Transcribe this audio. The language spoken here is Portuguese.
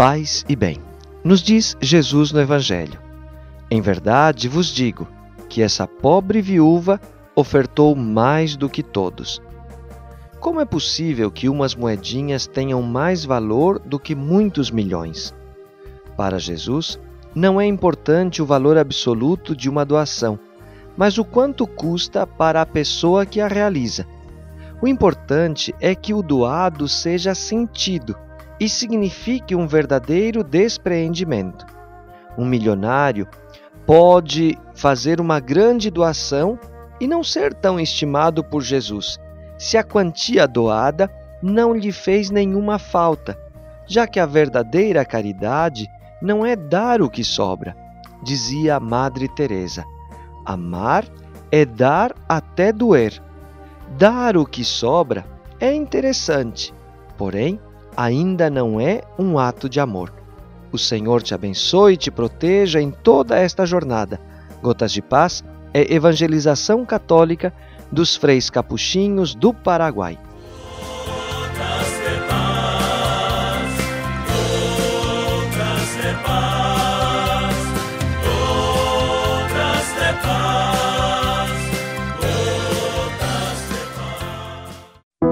Paz e bem. Nos diz Jesus no Evangelho: Em verdade vos digo que essa pobre viúva ofertou mais do que todos. Como é possível que umas moedinhas tenham mais valor do que muitos milhões? Para Jesus, não é importante o valor absoluto de uma doação, mas o quanto custa para a pessoa que a realiza. O importante é que o doado seja sentido e signifique um verdadeiro despreendimento. Um milionário pode fazer uma grande doação e não ser tão estimado por Jesus, se a quantia doada não lhe fez nenhuma falta, já que a verdadeira caridade não é dar o que sobra, dizia a Madre Teresa. Amar é dar até doer. Dar o que sobra é interessante, porém ainda não é um ato de amor. O Senhor te abençoe e te proteja em toda esta jornada. Gotas de Paz é evangelização católica dos freis capuchinhos do Paraguai.